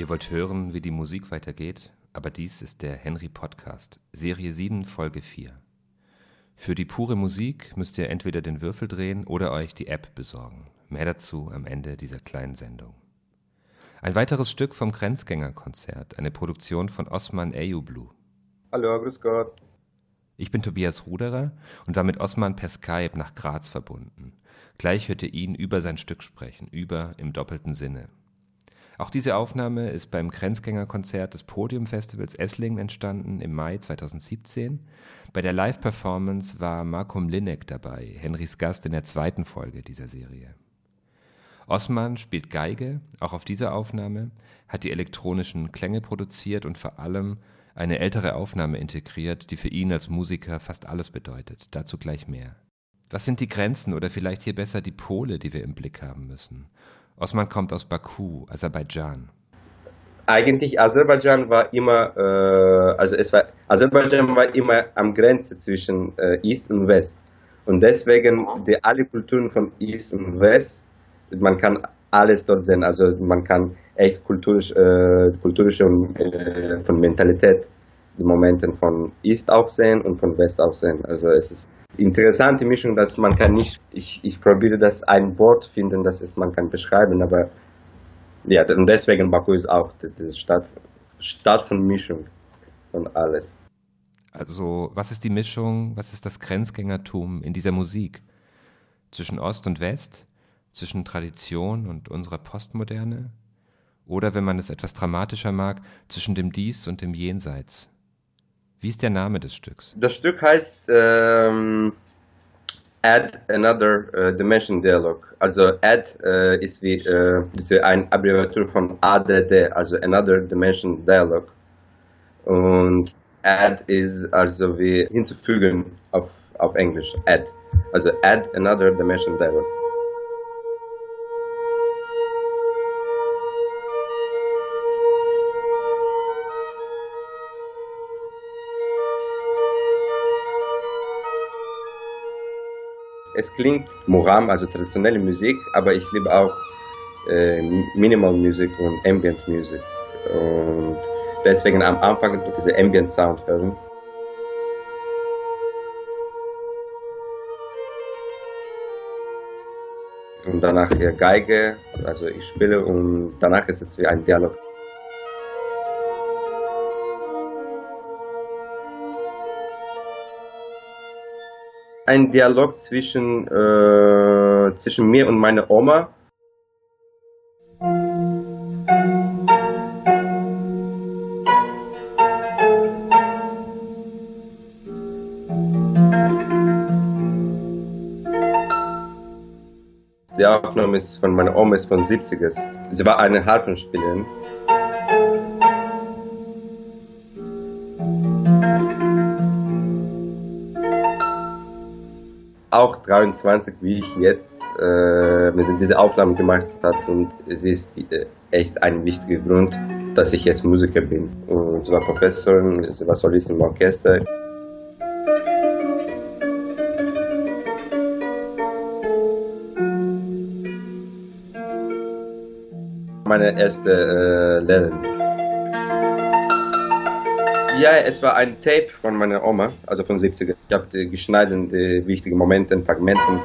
Ihr wollt hören, wie die Musik weitergeht, aber dies ist der Henry Podcast, Serie 7, Folge 4. Für die pure Musik müsst ihr entweder den Würfel drehen oder euch die App besorgen. Mehr dazu am Ende dieser kleinen Sendung. Ein weiteres Stück vom Grenzgängerkonzert, eine Produktion von Osman Eyüblü. Hallo, grüß Gott. Ich bin Tobias Ruderer und war mit Osman per Skype nach Graz verbunden. Gleich hört ihr ihn über sein Stück sprechen, über im doppelten Sinne. Auch diese Aufnahme ist beim Grenzgängerkonzert des Podiumfestivals Esslingen entstanden im Mai 2017. Bei der Live-Performance war Markum Linek dabei, Henrys Gast in der zweiten Folge dieser Serie. Osman spielt Geige, auch auf dieser Aufnahme, hat die elektronischen Klänge produziert und vor allem eine ältere Aufnahme integriert, die für ihn als Musiker fast alles bedeutet. Dazu gleich mehr. Was sind die Grenzen oder vielleicht hier besser die Pole, die wir im Blick haben müssen? Osman kommt aus Baku, Aserbaidschan. Eigentlich Aserbaidschan war immer, äh, also es war, Aserbaidschan war immer am Grenze zwischen äh, East und West. Und deswegen die, alle Kulturen von East und West, man kann alles dort sehen. Also man kann echt kulturisch, äh, kulturische und äh, von Mentalität die Momente von East auch sehen und von West auch sehen. Also es ist interessante Mischung, dass man kann nicht, ich, ich probiere das ein Wort finden, das ist, man kann beschreiben, aber ja, und deswegen Baku ist auch die Stadt, Stadt von Mischung von alles. Also, was ist die Mischung, was ist das Grenzgängertum in dieser Musik? Zwischen Ost und West? Zwischen Tradition und unserer Postmoderne? Oder, wenn man es etwas dramatischer mag, zwischen dem Dies und dem Jenseits? Wie ist der Name des Stücks? Das Stück heißt ähm, Add Another uh, Dimension Dialog. Also Add äh, ist wie äh, ist ein Abbreviatur von ADD, also Another Dimension Dialog. Und Add ist also wie hinzufügen auf, auf Englisch. Add. Also Add Another Dimension Dialog. Es klingt Moram, also traditionelle Musik, aber ich liebe auch äh, Minimal Music und Ambient Music. Und deswegen am Anfang diese Ambient Sound hören. Und danach hier Geige, also ich spiele und danach ist es wie ein Dialog. Ein Dialog zwischen, äh, zwischen mir und meiner Oma. Die Aufnahme ist von meiner Oma ist von 70er. Sie war eine Harfenspielerin. Auch 23 wie ich jetzt, äh, diese Aufnahmen gemacht hat und sie ist äh, echt ein wichtiger Grund, dass ich jetzt Musiker bin. Und sie war Professorin, sie war Solistin im Orchester. Meine erste äh, Lehrerin. Ja, es war ein Tape von meiner Oma, also von 70er. Ich habe die geschneideten die wichtigen Momente, Fragmenten.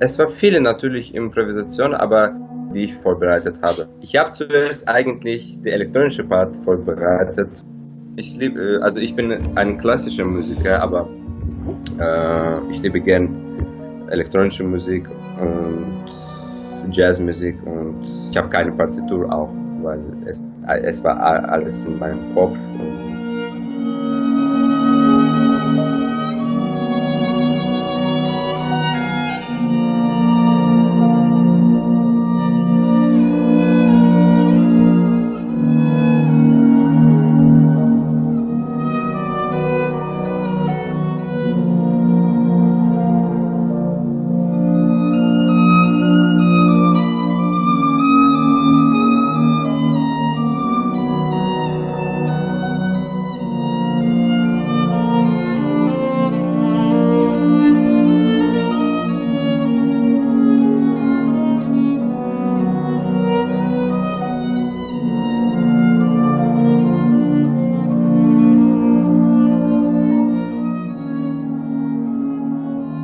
Es war viele natürlich Improvisation, aber die ich vorbereitet habe. Ich habe zuerst eigentlich die elektronische Part vorbereitet. Ich liebe, äh, also ich bin ein klassischer Musiker, aber äh, ich liebe gern elektronische Musik und Jazzmusik und ich habe keine Partitur auch, weil es, es war alles in meinem Kopf und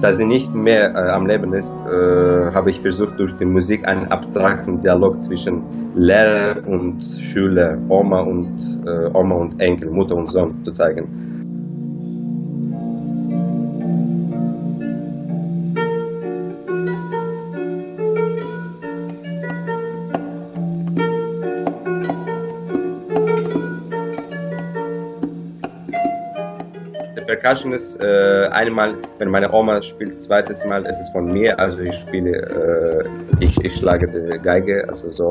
da sie nicht mehr äh, am Leben ist, äh, habe ich versucht, durch die Musik einen abstrakten Dialog zwischen Lehrer und Schüler, Oma und, äh, Oma und Enkel, Mutter und Sohn zu zeigen. Percussion ist äh, einmal, wenn meine Oma spielt, zweites Mal ist es von mir, also ich spiele, äh, ich, ich schlage die Geige, also so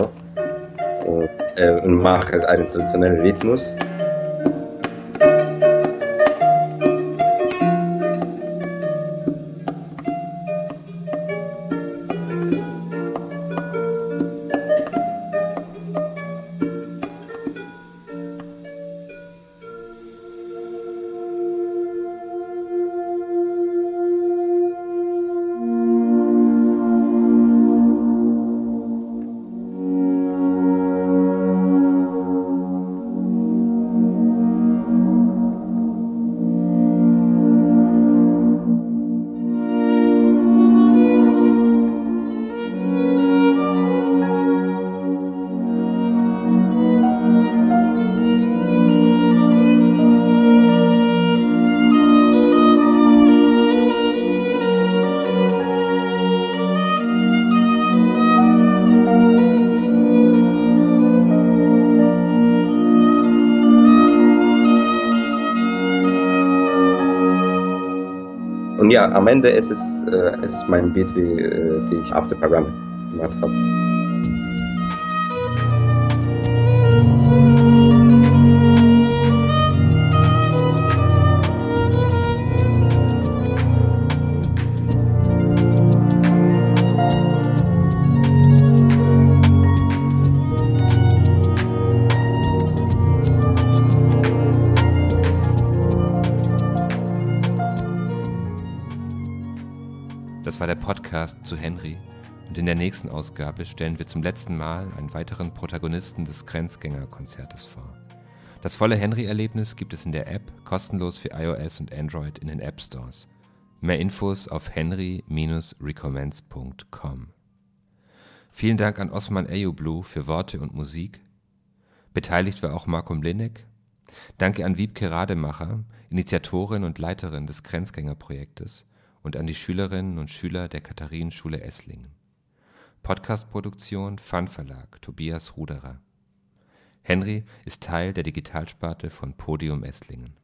und, äh, und mache einen traditionellen Rhythmus. Ja, am Ende ist es, äh, ist mein Beat, wie, äh, die ich auf dem Programm gemacht habe. Das war der Podcast zu Henry und in der nächsten Ausgabe stellen wir zum letzten Mal einen weiteren Protagonisten des Grenzgängerkonzertes vor. Das volle Henry-Erlebnis gibt es in der App kostenlos für iOS und Android in den App Stores. Mehr Infos auf henry-recommence.com. Vielen Dank an Osman Eyublu für Worte und Musik. Beteiligt war auch Marco Mlinek. Danke an Wiebke Rademacher, Initiatorin und Leiterin des Grenzgängerprojektes und an die Schülerinnen und Schüler der Katharinenschule Esslingen. Podcastproduktion Fun Verlag Tobias Ruderer. Henry ist Teil der Digitalsparte von Podium Esslingen